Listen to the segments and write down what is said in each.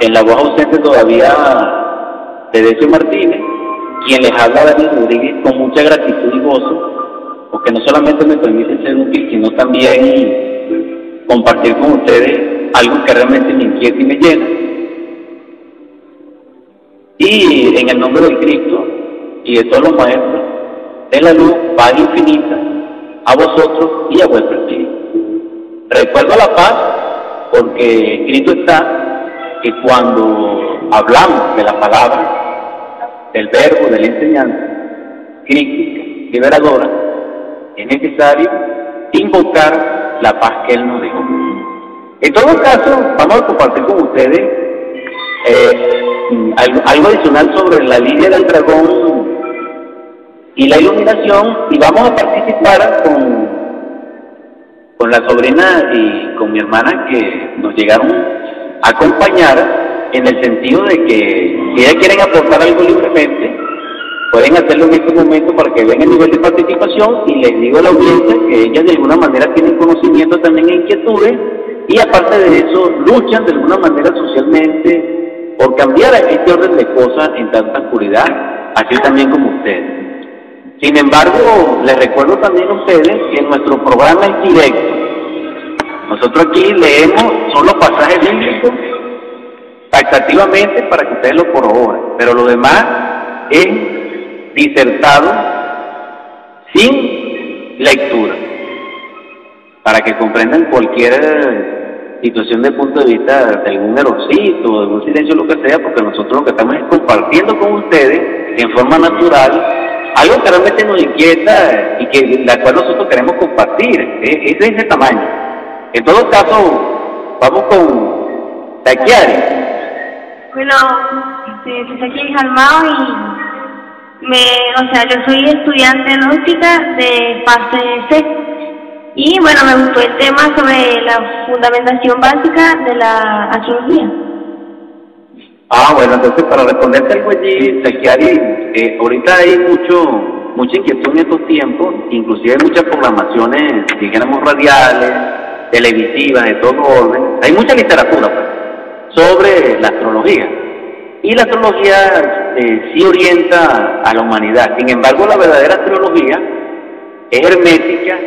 En la voz ausente todavía de Decio Martínez, quien les habla Daniel Rodríguez con mucha gratitud y gozo, porque no solamente me permite ser útil, sino también compartir con ustedes algo que realmente me inquieta y me llena. Y en el nombre del Cristo y de todos los maestros, de la luz, paz infinita, a vosotros y a vuestro espíritu. Recuerdo la paz porque escrito está que cuando hablamos de la palabra, del verbo, de la enseñanza, crítica, liberadora, es necesario invocar la paz que Él nos dejó. En todo caso, vamos a compartir con ustedes eh, algo, adicional sobre la línea del dragón y la iluminación y vamos a participar con, con la sobrina y con mi hermana que nos llegaron acompañar en el sentido de que si ellas quieren aportar algo libremente, pueden hacerlo en este momento para que vean el nivel de participación y les digo a la audiencia que ellas de alguna manera tienen conocimiento también e inquietudes y aparte de eso luchan de alguna manera socialmente por cambiar este orden de cosas en tanta oscuridad, así también como ustedes. Sin embargo, les recuerdo también a ustedes que nuestro programa es directo. Nosotros aquí leemos solo pasajes bíblicos taxativamente para que ustedes lo corroboren, pero lo demás es disertado sin lectura, para que comprendan cualquier situación de punto de vista de algún errorcito, de algún silencio, lo que sea, porque nosotros lo que estamos es compartiendo con ustedes en forma natural algo que realmente nos inquieta y que la cual nosotros queremos compartir, es, de ese tamaño. En todo caso, vamos con Taquiari. Bueno, este, pues aquí en Jalmao y me, o sea, yo soy estudiante de óptica de fase C. Y bueno, me gustó el tema sobre la fundamentación básica de la astrología. Ah, bueno, entonces para responderte algo allí, Taquiari, eh, ahorita hay mucho mucha inquietud en estos tiempos, inclusive hay muchas programaciones, dijéramos radiales, televisivas, de todo orden. Hay mucha literatura sobre la astrología. Y la astrología eh, sí orienta a la humanidad. Sin embargo, la verdadera astrología es hermética,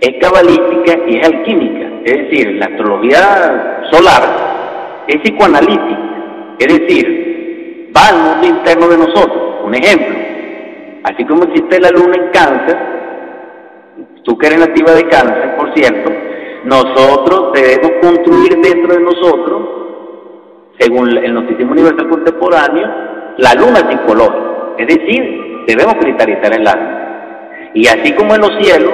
es cabalística y es alquímica. Es decir, la astrología solar es psicoanalítica es decir, va al mundo interno de nosotros. Un ejemplo, así como existe la luna en cáncer, tú que eres nativa de cáncer, por cierto, nosotros debemos construir dentro de nosotros, según el Noticismo Universal Contemporáneo, la luna psicológica. Es decir, debemos cristalizar el alma. Y así como en los cielos,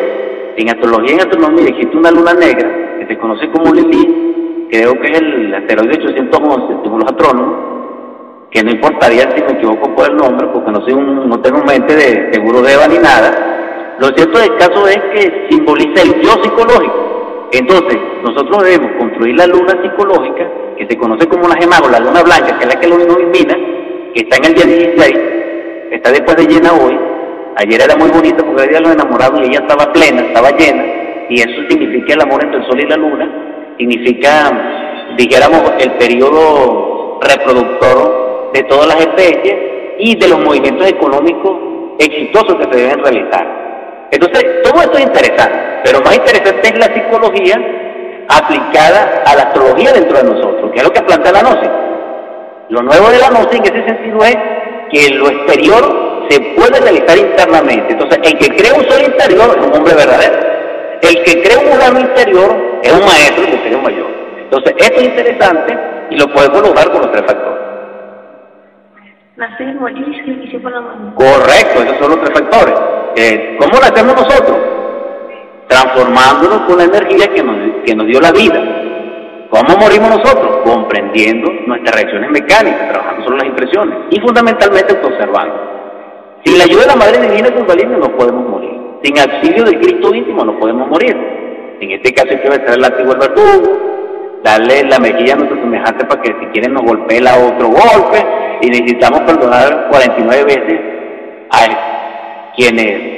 en astrología y en astronomía existe una luna negra, que se conoce como Lilith, creo que es el asteroide 811, según los astrónomos, que no importaría si me equivoco por el nombre, porque no, soy un, no tengo mente de seguro de Eva ni nada. Lo cierto del caso es que simboliza el yo psicológico. Entonces, nosotros debemos construir la luna psicológica, que se conoce como la gema o la luna blanca, que es la que lo ilumina, que está en el día 16, está después de llena hoy. Ayer era muy bonito porque de los enamorados y ella estaba plena, estaba llena, y eso significa el amor entre el sol y la luna, significa, dijéramos, el periodo reproductor de todas las especies y de los movimientos económicos exitosos que se deben realizar. Entonces, todo esto es interesante, pero más interesante es la psicología aplicada a la astrología dentro de nosotros, que es lo que plantea la gnosis. Lo nuevo de la gnosis en ese sentido es que lo exterior se puede realizar internamente. Entonces, el que crea un sol interior es un hombre verdadero. El que crea un plano interior es un maestro que un mayor. Entonces, esto es interesante y lo podemos lograr con los tres factores. Nacer, morir y por la mano. Correcto, esos son los tres factores. Eh, ¿Cómo lo hacemos nosotros? Transformándonos con la energía que nos, que nos dio la vida. ¿Cómo morimos nosotros? Comprendiendo nuestras reacciones mecánicas, trabajando sobre las impresiones y fundamentalmente observando. Sin la ayuda de la Madre Divina Kundalini no podemos morir. Sin auxilio del Cristo íntimo no podemos morir. En este caso hay que besar el látigo al verdugo, darle la mejilla a nuestro semejante para que si quieren nos golpee la otro golpe y necesitamos perdonar 49 veces a quienes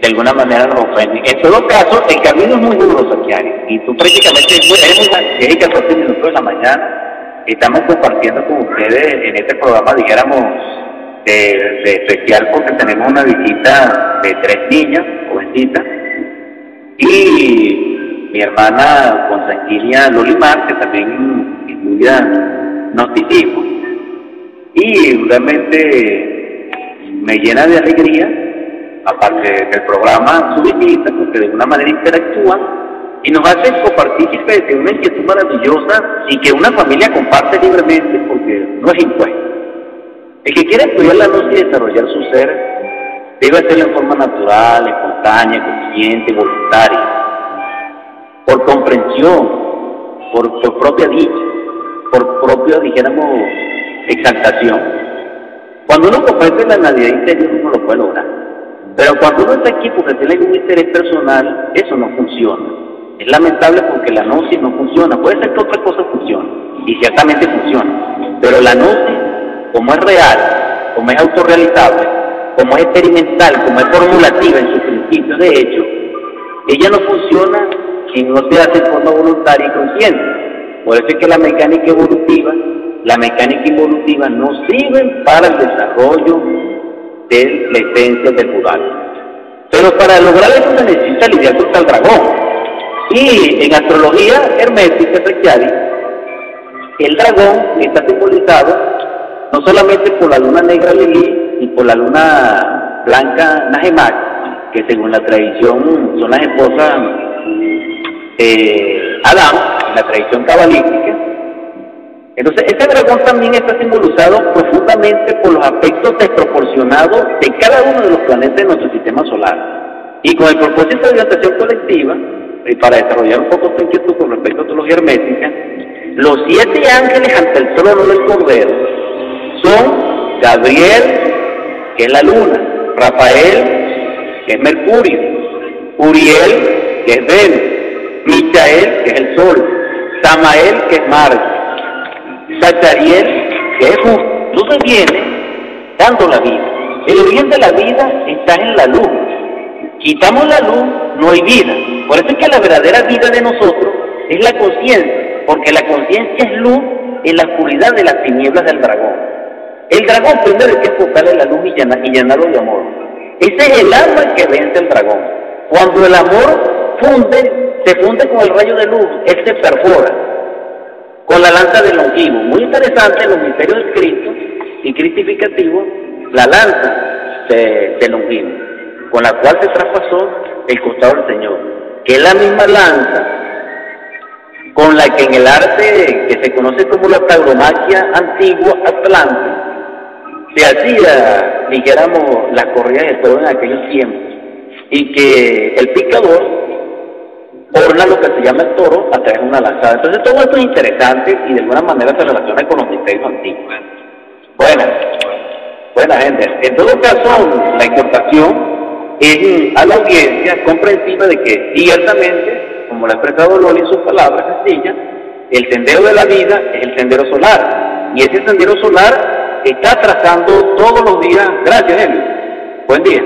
de alguna manera nos ofenden. En todo caso, el camino es muy duro, Saquiari, y tú prácticamente eres tienes que 14 minutos de la mañana estamos compartiendo con ustedes en este programa, dijéramos, de, especial porque tenemos una visita de tres niñas, jovencitas, y mi hermana consanguínea Lolimar, que también estudia noticismo. Y realmente me llena de alegría, aparte del programa, su visita, porque de alguna manera interactúan y nos hace copartícipes de una inquietud maravillosa y que una familia comparte libremente porque no es impuesto. El que quiere estudiar la luz y desarrollar su ser debe hacerlo en forma natural, espontánea, consciente, voluntaria, por comprensión, por, por propia dicha, por propia, dijéramos, exaltación. Cuando uno comprende la Navidad interior, uno lo puede lograr. Pero cuando uno está aquí porque tiene algún interés personal, eso no funciona. Es lamentable porque la gnosis no funciona. Puede ser que otra cosa funcione, y ciertamente funciona. Pero la gnosis, como es real, como es autorrealizable, como es experimental, como es formulativa en su principio de hecho, ella no funciona si no se hace de forma voluntaria y consciente. Por eso es que la mecánica evolutiva, la mecánica evolutiva no sirve para el desarrollo de la esencia del plural. Pero para lograr eso se necesita lidiar contra el dragón. Y en astrología hermética el dragón está simbolizado no solamente por la luna negra Lili y por la luna blanca Nahemak, que según la tradición son las esposas de Adán, en la tradición cabalística. Entonces, este dragón también está simbolizado profundamente por los aspectos desproporcionados de cada uno de los planetas de nuestro sistema solar. Y con el propósito de orientación colectiva, y para desarrollar un poco tu inquietud con respecto a teología hermética, los siete ángeles ante el trono del Cordero son Gabriel, que es la luna, Rafael, que es Mercurio, Uriel, que es Venus, Michael, que es el Sol, Samael, que es Marte, Zachariel, que es justo. Viene dando la vida. El origen de la vida está en la luz. Quitamos la luz, no hay vida. Por eso es que la verdadera vida de nosotros es la conciencia, porque la conciencia es luz en la oscuridad de las tinieblas del dragón. El dragón primero hay que enfocarle la luz y, llenarlo de amor. Ese es el arma que vence el dragón. Cuando el amor funde, se funde con el rayo de luz, él se perfora con la lanza del longivo. Muy interesante en los misterios del Cristo y cristificativo, la lanza del longivo, con la cual se traspasó el costado del Señor que es la misma lanza con la que en el arte que se conoce como la tauromaquia antigua atlante se hacía, dijéramos, las corridas de fuego en aquellos tiempos y que el picador orna lo que se llama el toro a través de una lanzada. Entonces todo esto es interesante y de alguna manera se relaciona con los misterios antiguos. Buena, buena gente. En todo caso, la importación es a la audiencia comprensiva de que ciertamente, como lo ha expresado Loli en sus palabras sencillas, el sendero de la vida es el sendero solar. Y ese sendero solar está trazando todos los días. Gracias, Helio. Buen día.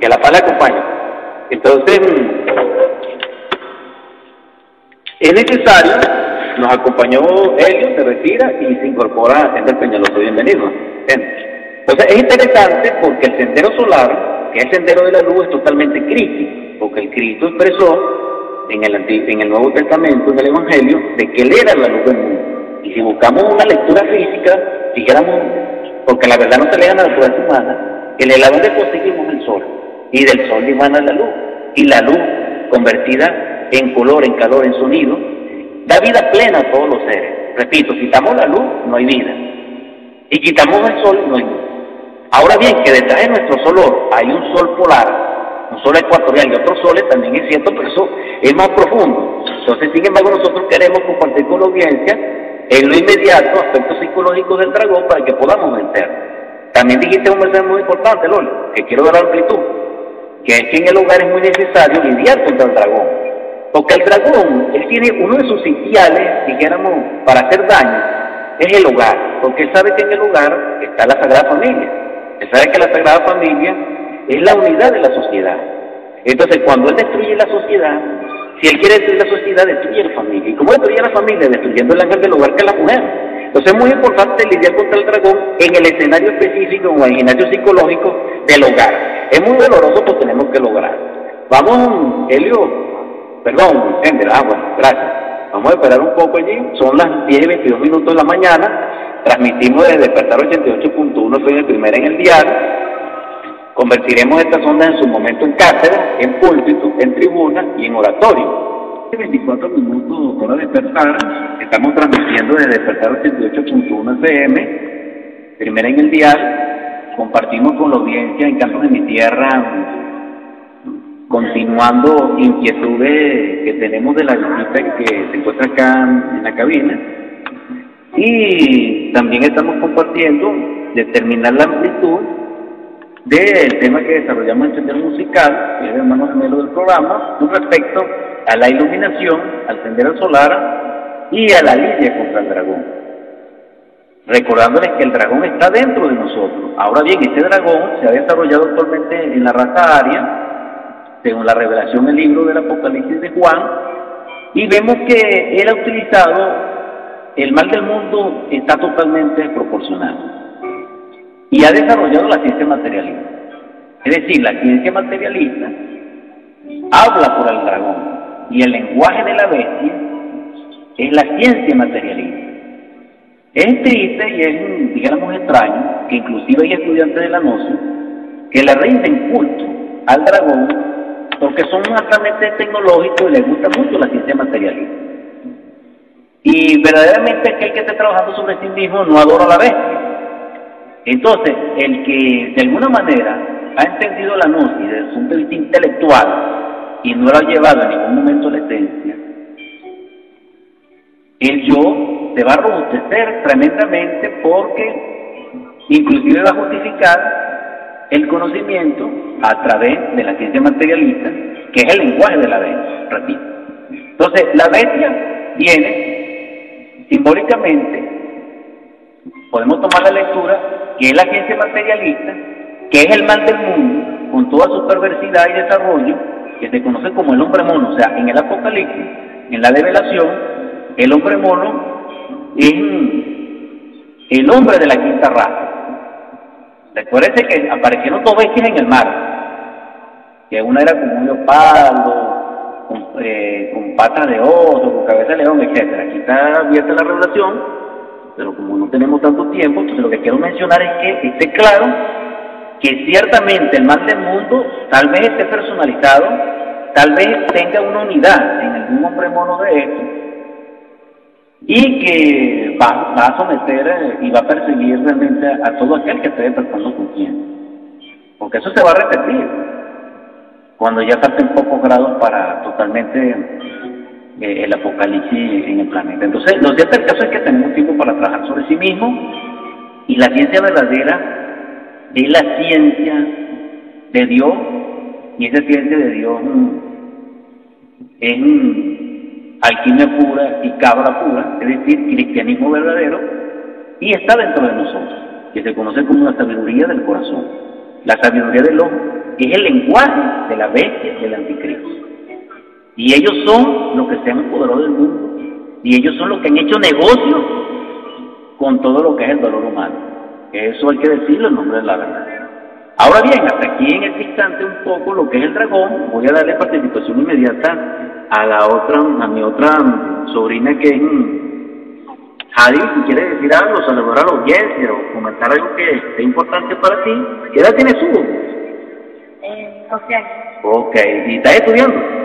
Que la paz le acompañe. Entonces, es necesario, nos acompañó Helio, se retira y se incorpora a Sender Peñaloso. Bienvenido. Entonces, es interesante porque el sendero solar que el sendero de la luz es totalmente crítico, porque el Cristo expresó en el, en el Nuevo Testamento, en el Evangelio, de que Él era la luz del mundo. Y si buscamos una lectura física, dijéramos, porque la verdad no se lee a la naturaleza humana, en el donde conseguimos el sol, y del sol dimana la luz, y la luz convertida en color, en calor, en sonido, da vida plena a todos los seres. Repito, quitamos la luz, no hay vida. Y quitamos el sol, no hay vida. Ahora bien, que detrás de nuestro sol hay un sol polar, un sol ecuatorial y otros soles también es cierto, pero eso es más profundo. Entonces, sin embargo, nosotros queremos compartir con la audiencia en lo inmediato aspectos psicológicos del dragón para que podamos vencer. También dijiste un mensaje muy importante, Loli, que quiero dar amplitud, que es que en el hogar es muy necesario lidiar contra el dragón. Porque el dragón, él tiene uno de sus sitiales, dijéramos, para hacer daño, es el hogar, porque él sabe que en el hogar está la Sagrada Familia. Él sabe que la Sagrada Familia es la unidad de la sociedad. Entonces, cuando Él destruye la sociedad, Si él quiere destruir la sociedad, destruye la familia. ¿Y cómo destruye la familia? Destruyendo el ángel del hogar que es la mujer. Entonces es muy importante lidiar contra el dragón en el escenario específico en el escenario psicológico del hogar. Es muy doloroso, pero tenemos que lograr. Vamos, Helio, perdón, Vicente, ah, bueno, gracias. Vamos a esperar un poco allí, son las 10 y 22 minutos de la mañana, transmitimos desde Despertar 88.1, soy el primero en el diario, Convertiremos estas ondas en su momento en cátedra, en púlpito, en tribuna y en oratorio. 24 minutos, hora de despertar, estamos transmitiendo desde Despertar 88.1 FM, primera en el dial, compartimos con la audiencia en Campos de mi Tierra, continuando inquietudes que tenemos de la visita que se encuentra acá en la cabina, y también estamos compartiendo determinar la amplitud del tema que desarrollamos en Sender Musical, que es el hermano gemelo del programa, con respecto a la iluminación, al sendero solar y a la lidia contra el dragón. Recordándoles que el dragón está dentro de nosotros. Ahora bien, este dragón se ha desarrollado actualmente en la raza aria, según la revelación del libro del Apocalipsis de Juan, y vemos que él ha utilizado el mal del mundo está totalmente proporcional y ha desarrollado la ciencia materialista. Es decir, la ciencia materialista habla por el dragón y el lenguaje de la bestia es la ciencia materialista. Es triste y es, digamos, extraño que inclusive hay estudiantes de la noción que le rinden culto al dragón porque son altamente tecnológicos y les gusta mucho la ciencia materialista. Y verdaderamente aquel que esté trabajando sobre sí mismo no adora a la bestia, entonces, el que de alguna manera ha entendido la gnosis desde un punto de vista intelectual y no lo ha llevado en ningún momento a la esencia, el yo se va a robustecer tremendamente porque inclusive va a justificar el conocimiento a través de la ciencia materialista, que es el lenguaje de la bestia, repito. Entonces, la bestia viene simbólicamente, podemos tomar la lectura que es la ciencia materialista, que es el mal del mundo, con toda su perversidad y desarrollo, que se conoce como el hombre mono. O sea, en el Apocalipsis, en la revelación, el hombre mono es el hombre de la quinta raza. Recuérdense que aparecieron dos bestias en el mar, que una era como un leopardo, con, eh, con patas de oso, con cabeza de león, etc. Aquí está abierta la revelación pero como no tenemos tanto tiempo, entonces lo que quiero mencionar es que esté claro que ciertamente el mal del mundo tal vez esté personalizado, tal vez tenga una unidad en algún hombre mono de esto, y que va, a someter eh, y va a perseguir realmente a, todo aquel que esté despertando con quien. Porque eso se va a repetir cuando ya falten pocos grados para totalmente eh, el apocalipsis en el planeta. Entonces, lo cierto del caso es que tenemos tiempo para trabajar sobre sí mismo y la ciencia verdadera es la ciencia de Dios y esa ciencia de Dios es alquimia pura y cabra pura, es decir, cristianismo verdadero y está dentro de nosotros, que se conoce como la sabiduría del corazón. La sabiduría del hombre es el lenguaje de la bestia del anticristo. Y ellos son los que se han apoderado del mundo. Y ellos son los que han hecho negocio con todo lo que es el dolor humano. Eso hay que decirlo en nombre de la verdad. Ahora bien, hasta aquí en este instante un poco lo que es el dragón, voy a darle participación inmediata a la otra, a mi otra sobrina que es Jadi, si quiere decir algo, saludar a la audiencia o comentar algo que es importante para ti, ¿qué edad tienes tú? Eh, 12 años. Ok, ¿y estás estudiando?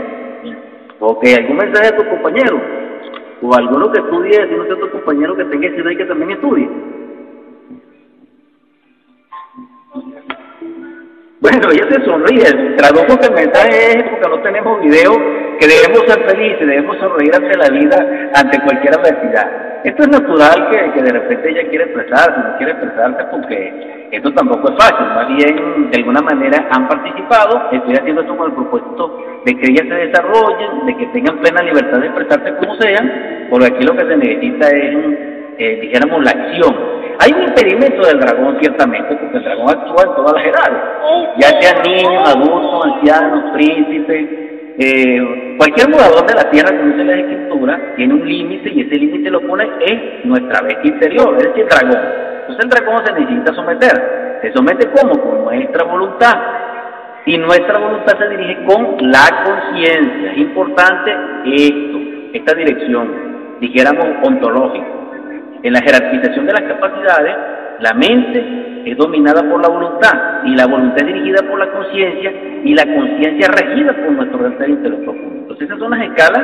o que algún mensaje de tu compañero, o alguno que estudie, si no sea tu compañero que tenga ese y que también estudie. Bueno, ella se sonríe, tradujo que el mensaje es porque no tenemos video, que debemos ser felices, debemos sonreír ante la vida, ante cualquier adversidad. Esto es natural que, que de repente ella quiere expresarse, no quiere expresarse porque esto tampoco es fácil, más bien de alguna manera han participado, estoy haciendo esto con el propósito de que ellas se desarrollen, de que tengan plena libertad de expresarse como sean, porque aquí lo que se necesita es, eh, dijéramos, la acción. Hay un impedimento del dragón, ciertamente, porque el dragón actúa en todas las edades, ya sean niños, adultos, ancianos, príncipes, eh, cualquier mudador de la tierra, como dice la escritura, tiene un límite y ese límite lo pone en nuestra bestia interior, es decir, el dragón. Entonces el dragón se necesita someter. ¿Se somete como Con nuestra voluntad. Y nuestra voluntad se dirige con la conciencia. Es importante esto, esta dirección, dijéramos ontológica. En la jerarquización de las capacidades, la mente es dominada por la voluntad y la voluntad es dirigida por la conciencia y la conciencia regida por nuestro interior profundo. Entonces esas son las escalas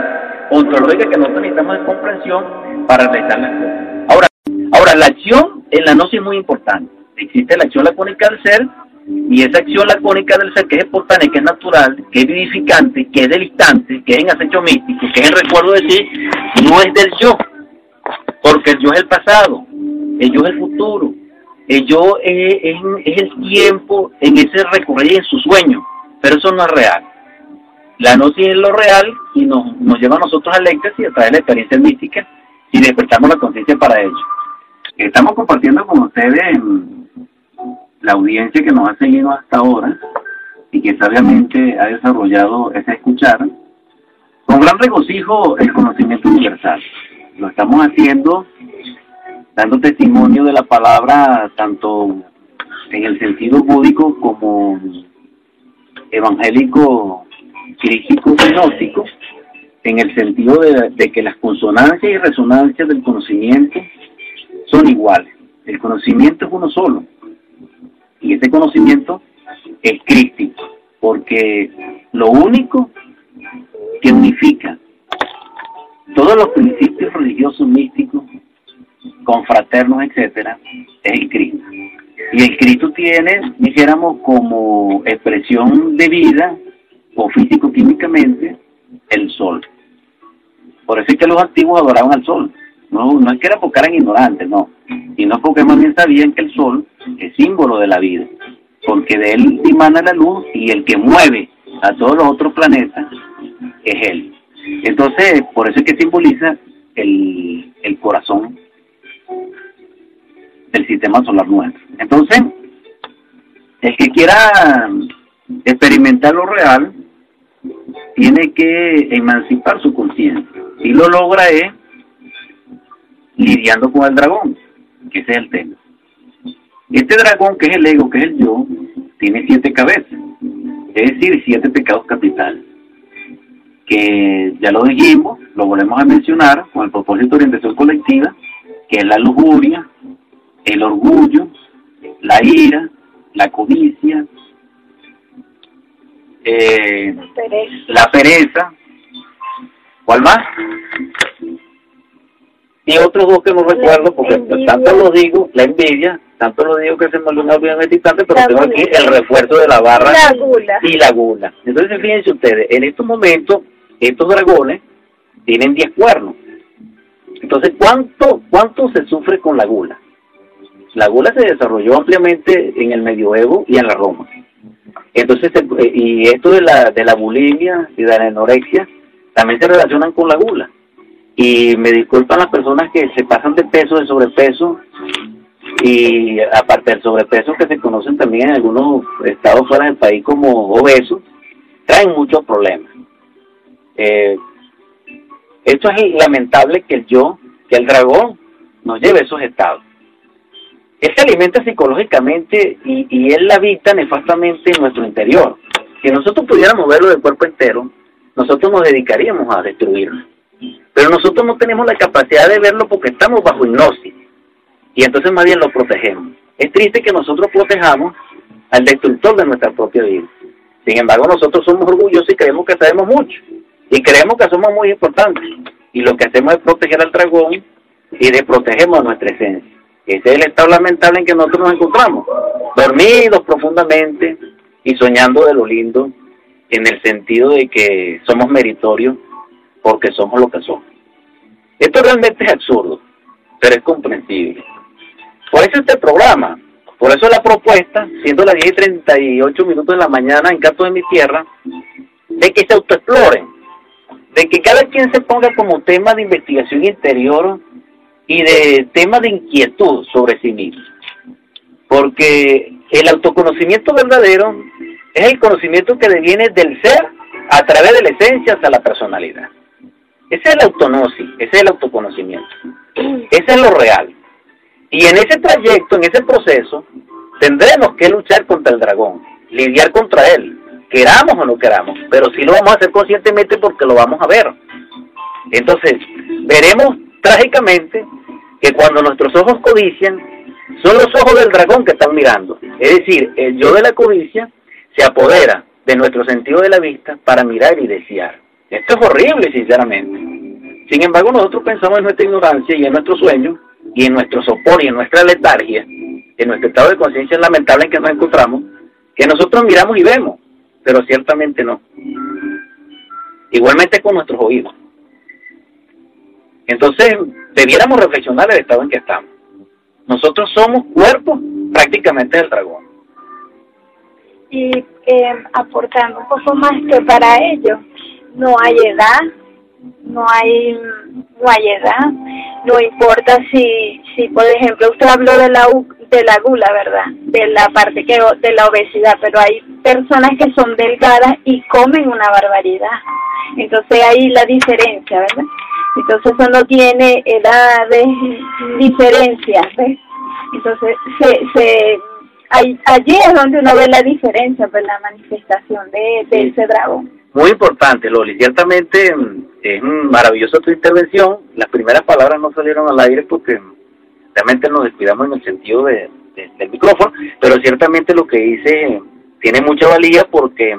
ontológicas que nosotros necesitamos de comprensión para realizar las cosas. Ahora, ahora la acción en la gnosis es muy importante. Existe la acción lacónica del ser y esa acción lacónica del ser que es espontánea, que es natural, que es vivificante, que es del que es en acecho místico, que es el recuerdo de sí, no es del yo, porque el yo es el pasado, el yo es el futuro, el yo es, el tiempo en ese recorrido en su sueño, pero eso no es real. La gnosis es lo real y nos, nos lleva a nosotros al éxtasis a través de la experiencia mística y despertamos la conciencia para ello. Estamos compartiendo con ustedes la audiencia que nos ha seguido hasta ahora y que sabiamente ha desarrollado ese escuchar, con gran regocijo el conocimiento universal. Lo estamos haciendo dando testimonio de la palabra tanto en el sentido búdico como evangélico, crítico, gnóstico, en el sentido de, de que las consonancias y resonancias del conocimiento son iguales. El conocimiento es uno solo. Y ese conocimiento es crítico, porque lo único que unifica todos los principios religiosos místicos, confraternos, etcétera, es el Cristo. Y el Cristo tiene, dijéramos, como expresión de vida, o físico-químicamente, el sol. Por eso es que los antiguos adoraban al sol. No, no es que era porque eran ignorantes, no. Y no porque más bien sabían que el sol es símbolo de la vida. Porque de él emana la luz y el que mueve a todos los otros planetas es él. Entonces, por eso es que simboliza el, el corazón del sistema solar nuestro. Entonces, el que quiera experimentar lo real, tiene que emancipar su conciencia. Y lo logra es lidiando con el dragón, que ese es el tema. Este dragón, que es el ego, que es el yo, tiene siete cabezas, es decir, siete pecados capitales, que ya lo dijimos, lo volvemos a mencionar con el propósito de orientación colectiva, que es la lujuria, el orgullo, la ira, la codicia, eh, la pereza, ¿cuál más? y otros dos que no recuerdo porque tanto lo digo, la envidia, tanto lo digo que se me olvidó bien el instante, pero tengo aquí el refuerzo de la barra y la gula. Entonces fíjense ustedes, en estos momentos estos dragones tienen 10 cuernos. Entonces, ¿cuánto cuánto se sufre con la gula? La gula se desarrolló ampliamente en el medioevo y en la Roma. Entonces, eh, y esto de la, de la bulimia y de la anorexia también se relacionan con la gula y me disculpan las personas que se pasan de peso, de sobrepeso, y aparte del sobrepeso que se conocen también en algunos estados fuera del país como obesos, traen muchos problemas. Eh, esto es lamentable que el yo, que el dragón, nos lleve a esos estados. Él se alimenta psicológicamente y, y él habita nefastamente en nuestro interior. Si nosotros pudiéramos verlo del cuerpo entero, nosotros nos dedicaríamos a destruirlo. Pero nosotros no tenemos la capacidad de verlo porque estamos bajo hipnosis. Y entonces más bien lo protegemos. Es triste que nosotros protejamos al destructor de nuestra propia vida. Sin embargo, nosotros somos orgullosos y creemos que sabemos mucho. Y creemos que somos muy importantes. Y lo que hacemos es proteger al dragón y de protegemos nuestra esencia. Ese es el estado lamentable en que nosotros nos encontramos. Dormidos profundamente y soñando de lo lindo en el sentido de que somos meritorios porque somos lo que somos. Esto realmente es absurdo, pero es comprensible. Por eso este programa, por eso la propuesta, siendo las 10 y 38 minutos de la mañana en Canto de mi Tierra, de que se autoexploren, de que cada quien se ponga como tema de investigación interior y de tema de inquietud sobre sí mismo. Porque el autoconocimiento verdadero es el conocimiento que deviene del ser a través de la esencia hasta la personalidad. Esa es la autonosis, ese es el autoconocimiento. Ese es lo real. Y en ese trayecto, en ese proceso, tendremos que luchar contra el dragón, lidiar contra él, queramos o no queramos, pero sí lo vamos a hacer conscientemente porque lo vamos a ver. Entonces, veremos trágicamente que cuando nuestros ojos codician, son los ojos del dragón que están mirando. Es decir, el yo de la codicia se apodera de nuestro sentido de la vista para mirar y desear. Esto es horrible, sinceramente. Sin embargo, nosotros pensamos en nuestra ignorancia y en nuestro sueño y en nuestro sopor y en nuestra letargia, en nuestro estado de conciencia lamentable en que nos encontramos, que nosotros miramos y vemos, pero ciertamente no. Igualmente con nuestros oídos. Entonces, debiéramos reflexionar el estado en que estamos. Nosotros somos cuerpo prácticamente del dragón. Y eh, aportando un poco más que para ello, no hay edad, no hay no edad, no importa si si por ejemplo usted habló de la de la gula, ¿verdad? De la parte que de la obesidad, pero hay personas que son delgadas y comen una barbaridad. Entonces ahí la diferencia, ¿verdad? Entonces eso no tiene edades, diferencias, ¿ves? Entonces se, se allí es donde uno ve la diferencia, pues la manifestación de, de ese dragón. Muy importante, Loli. Ciertamente mm, es maravillosa tu intervención. Las primeras palabras no salieron al aire porque realmente nos descuidamos en el sentido de, del micrófono, pero ciertamente lo que dice tiene mucha valía porque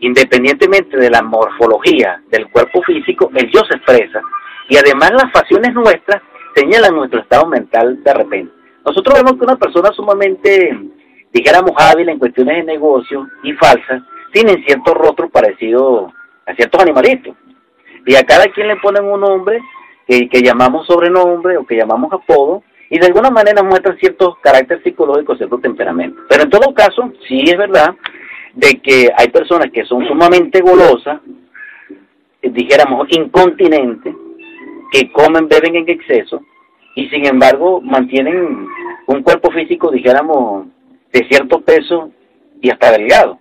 independientemente de la morfología del cuerpo físico, el yo se expresa y además las facciones nuestras señalan nuestro estado mental de repente. Nosotros vemos que una persona sumamente, dijéramos, hábil en cuestiones de negocio y falsa, tienen cierto rostro parecido a ciertos animalitos. Y a cada quien le ponen un nombre que, que llamamos sobrenombre o que llamamos apodo, y de alguna manera muestran ciertos caracteres psicológicos, cierto temperamento. Pero en todo caso, sí es verdad de que hay personas que son sumamente golosas, eh, dijéramos incontinentes, que comen, beben en exceso, y sin embargo mantienen un cuerpo físico, dijéramos, de cierto peso y hasta delgado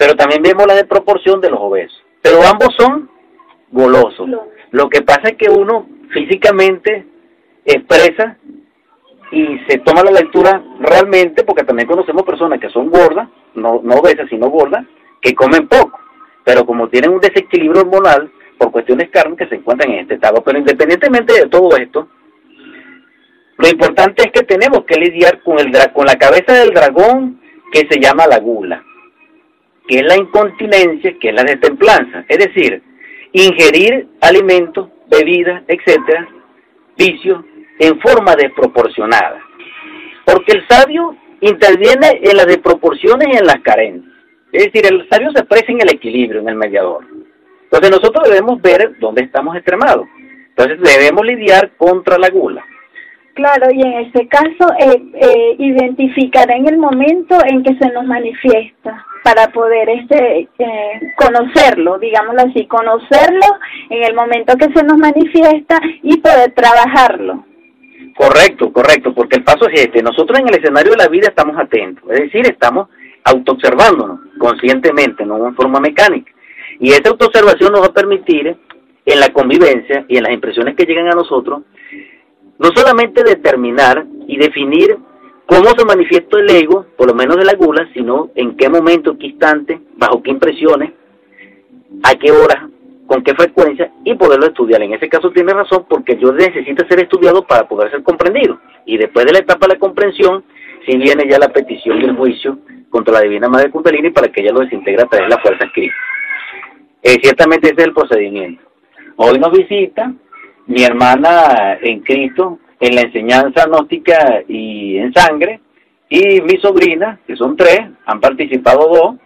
pero también vemos la desproporción de los obesos. Pero ambos son golosos. Lo que pasa es que uno físicamente expresa y se toma la lectura realmente, porque también conocemos personas que son gordas, no, no obesas, sino gordas, que comen poco, pero como tienen un desequilibrio hormonal por cuestiones que se encuentran en este estado. Pero independientemente de todo esto, lo importante es que tenemos que lidiar con, el, con la cabeza del dragón que se llama la gula que es la incontinencia, que es la destemplanza, es decir, ingerir alimentos, bebidas, etcétera, vicios en forma desproporcionada. Porque el sabio interviene en las desproporciones y en las carencias. Es decir, el sabio se expresa en el equilibrio, en el mediador. Entonces nosotros debemos ver dónde estamos extremados. Entonces debemos lidiar contra la gula. Claro, y en este caso eh, eh, identificar en el momento en que se nos manifiesta para poder este eh, conocerlo, digámoslo así, conocerlo en el momento que se nos manifiesta y poder trabajarlo. Correcto, correcto, porque el paso es este. Nosotros en el escenario de la vida estamos atentos, es decir, estamos autoobservándonos conscientemente, no en forma mecánica. Y esa autoobservación nos va a permitir en la convivencia y en las impresiones que llegan a nosotros, no solamente determinar y definir cómo se manifiesta el ego, por lo menos de la gula, sino en qué momento, qué instante, bajo qué impresiones, a qué hora, con qué frecuencia y poderlo estudiar. En ese caso tiene razón porque yo necesito ser estudiado para poder ser comprendido. Y después de la etapa de la comprensión, si viene ya la petición y el juicio contra la Divina Madre Kundalini para que ella lo desintegre a través de la fuerza escrita. Eh, ciertamente ese es el procedimiento. Hoy nos visita mi hermana en Cristo, en la enseñanza gnóstica y en sangre, y mis sobrinas, que son tres, han participado dos,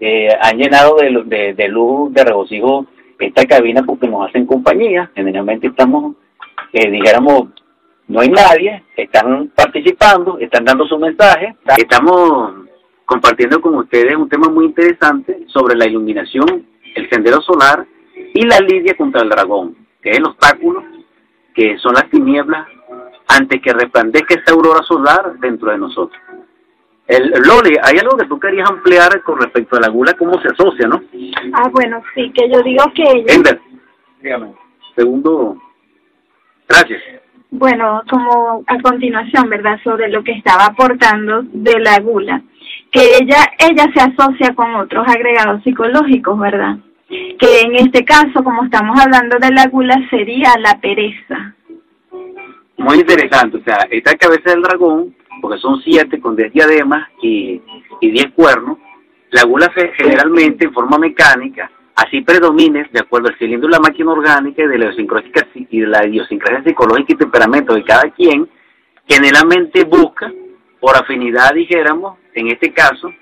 eh, han llenado de, de, luz, de regocijo esta cabina porque nos hacen compañía. Generalmente estamos, eh, dijéramos, no hay nadie, están participando, están dando su mensaje. Estamos compartiendo con ustedes un tema muy interesante sobre la iluminación, el sendero solar y la lidia contra el dragón, el obstáculo, que son las tinieblas antes que resplandezca esa aurora solar dentro de nosotros. El, Loli, hay algo que tú querías ampliar con respecto a la gula, cómo se asocia, ¿no? Ah, bueno, sí, que yo digo que ella... Ender, dígame. Segundo, gracias. Bueno, como a continuación, ¿verdad? Sobre lo que estaba aportando de la gula, que ella, ella se asocia con otros agregados psicológicos, ¿verdad? Que en este caso, como estamos hablando de la gula, sería la pereza. Muy interesante, o sea, esta cabeza del dragón porque son siete con diez diademas y, y diez cuernos, la gula generalmente en forma mecánica, así predomine de acuerdo al cilindro de la máquina orgánica y de la idiosincrasia, y de la idiosincrasia psicológica y temperamento de cada quien, generalmente busca, por afinidad dijéramos, en este caso,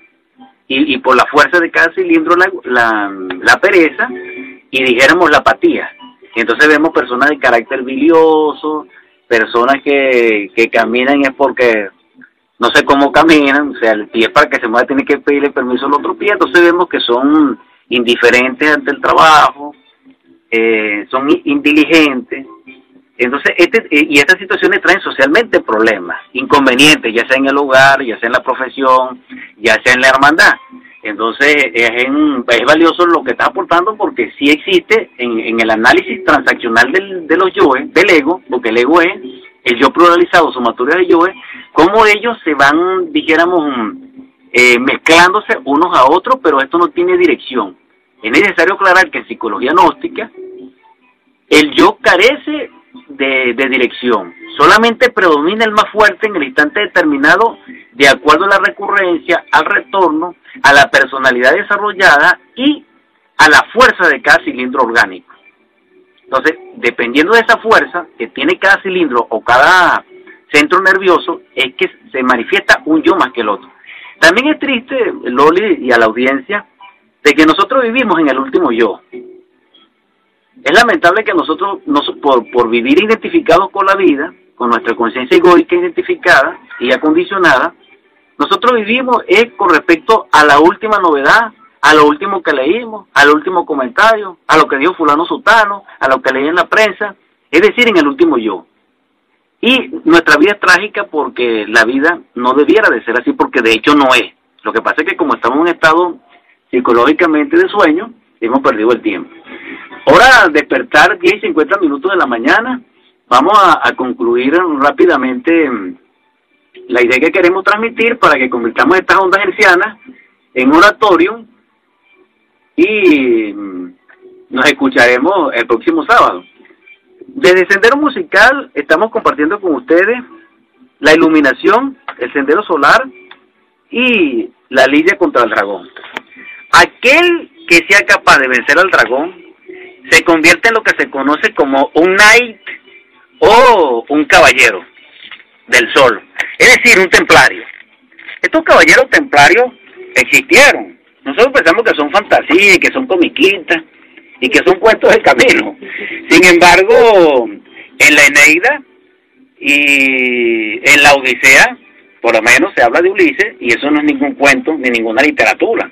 y, y por la fuerza de cada cilindro la, la, pereza y dijéramos la apatía. Entonces vemos personas de carácter bilioso, personas que, que caminan es porque no sé cómo caminan, o sea, el pie para que se mueva tiene que pedirle permiso al otro pie, entonces vemos que son indiferentes ante el trabajo, eh, son indiligentes, entonces este eh, y estas situaciones traen socialmente problemas, inconvenientes, ya sea en el hogar, ya sea en la profesión, ya sea en la hermandad. Entonces es, es valioso lo que está aportando porque sí existe en, en el análisis transaccional del, de los yoes, del ego, porque el ego es el yo pluralizado, sumatoria de yoes, cómo ellos se van, dijéramos, eh, mezclándose unos a otros, pero esto no tiene dirección. Es necesario aclarar que en psicología gnóstica el yo carece de, dirección, solamente predomina el más fuerte en el instante determinado de acuerdo a la recurrencia, al retorno, a la personalidad desarrollada y a la fuerza de cada cilindro orgánico. Entonces, dependiendo de esa fuerza que tiene cada cilindro o cada centro nervioso, es que se manifiesta un yo más que el otro. También es triste, Loli y a la audiencia, de que nosotros vivimos en el último yo. Es lamentable que nosotros, por, por vivir identificados con la vida, con nuestra conciencia egoica identificada y acondicionada, nosotros vivimos es con respecto a la última novedad, a lo último que leímos, al último comentario, a lo que dijo fulano sutano, a lo que leí en la prensa, es decir, en el último yo. Y nuestra vida es trágica porque la vida no debiera de ser así, porque de hecho no es. Lo que pasa es que como estamos en un estado psicológicamente de sueño, hemos perdido el tiempo. Ahora, despertar 10 y 50 minutos de la mañana, vamos a, concluir rápidamente mm, la idea que queremos transmitir para que convirtamos estas ondas hercianas en oratorio y mm, nos escucharemos el próximo sábado. Desde Sendero Musical estamos compartiendo con ustedes la iluminación, el sendero solar y la lidia contra el dragón. Aquel que sea capaz de vencer al dragón se convierte en lo que se conoce como un knight o un caballero del sol, es decir, un templario. Estos caballeros templarios existieron, nosotros pensamos que son fantasías y que son comiquitas y que son cuentos del camino. Sin embargo, en la Eneida y en la Odisea, por lo menos se habla de Ulises y eso no es ningún cuento ni ninguna literatura.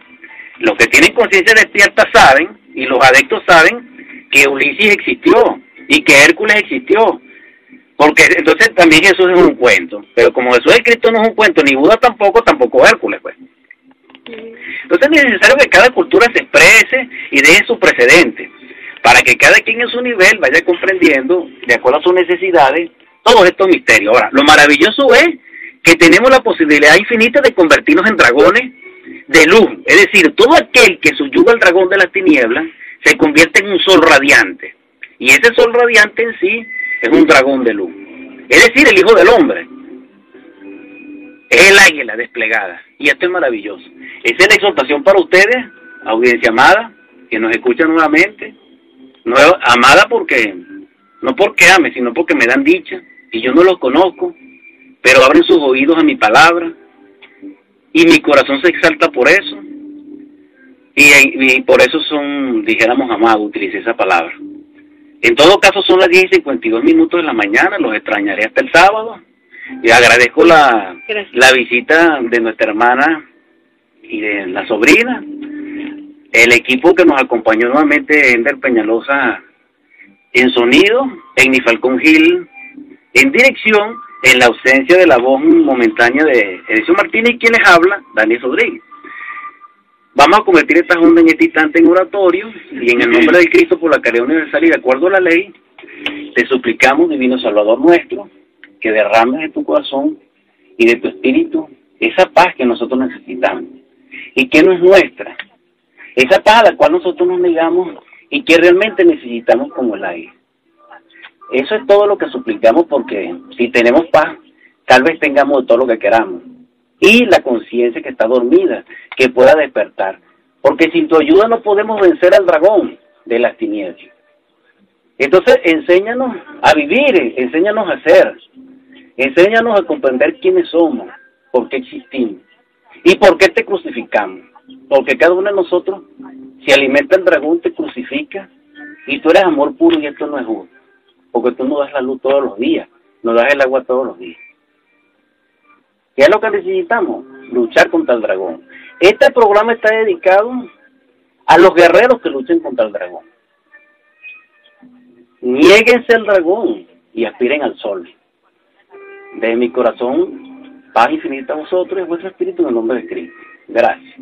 Los que tienen conciencia despierta saben y los adeptos saben que Ulises existió y que Hércules existió. Porque entonces también Jesús es un cuento. Pero como Jesús es Cristo no es un cuento, ni Buda tampoco, tampoco Hércules, pues. Entonces es necesario que cada cultura se exprese y deje su precedente, para que cada quien en su nivel vaya comprendiendo, de acuerdo a sus necesidades, todos estos misterios. Ahora, lo maravilloso es que tenemos la posibilidad infinita de convertirnos en dragones de luz, es decir, todo aquel que subyuga al dragón de las tinieblas se convierte en un sol radiante, y ese sol radiante en sí es un dragón de luz, es decir, el Hijo del Hombre, es el águila desplegada. Y esto es maravilloso. Esa es la exhortación para ustedes, audiencia amada, que nos escucha nuevamente. Nueva, amada porque, no porque ame, sino porque me dan dicha. Y yo no los conozco, pero abren sus oídos a mi palabra. Y mi corazón se exalta por eso. Y, y por eso son, dijéramos, amados, utilicé esa palabra. En todo caso son las 10 y 52 minutos de la mañana, los extrañaré hasta el sábado. Y agradezco la, la visita de nuestra hermana y de la sobrina, el equipo que nos acompañó nuevamente, Ender Peñalosa en sonido, Egni Falcón Gil en dirección, en la ausencia de la voz momentánea de Edison Martínez quienes habla, Daniel Rodríguez. Vamos a convertir esta onda en este instante en oratorio y en el nombre de Cristo por la caridad universal y de acuerdo a la ley, te suplicamos, divino Salvador nuestro, que derrames de tu corazón y de tu espíritu esa paz que nosotros necesitamos y que no es nuestra, esa paz a la cual nosotros nos negamos y que realmente necesitamos como el aire. Eso es todo lo que suplicamos porque si tenemos paz, tal vez tengamos todo lo que queramos y la conciencia que está dormida, que pueda despertar. Porque sin tu ayuda no podemos vencer al dragón de las tinieblas. Entonces, enséñanos a vivir, enséñanos a ser, enséñanos a comprender quiénes somos, por qué existimos y por qué te crucificamos. Porque cada uno de nosotros, si alimenta el dragón, te crucifica y tú eres amor puro y esto no es justo. Porque tú no das la luz todos los días, no das el agua todos los días. ¿Qué es lo que necesitamos? Luchar contra el dragón. Este programa está dedicado a los guerreros que luchen contra el dragón. Niéguense al dragón y aspiren al sol. De mi corazón, paz infinita a vosotros y a vuestro espíritu en el nombre de Cristo. Gracias.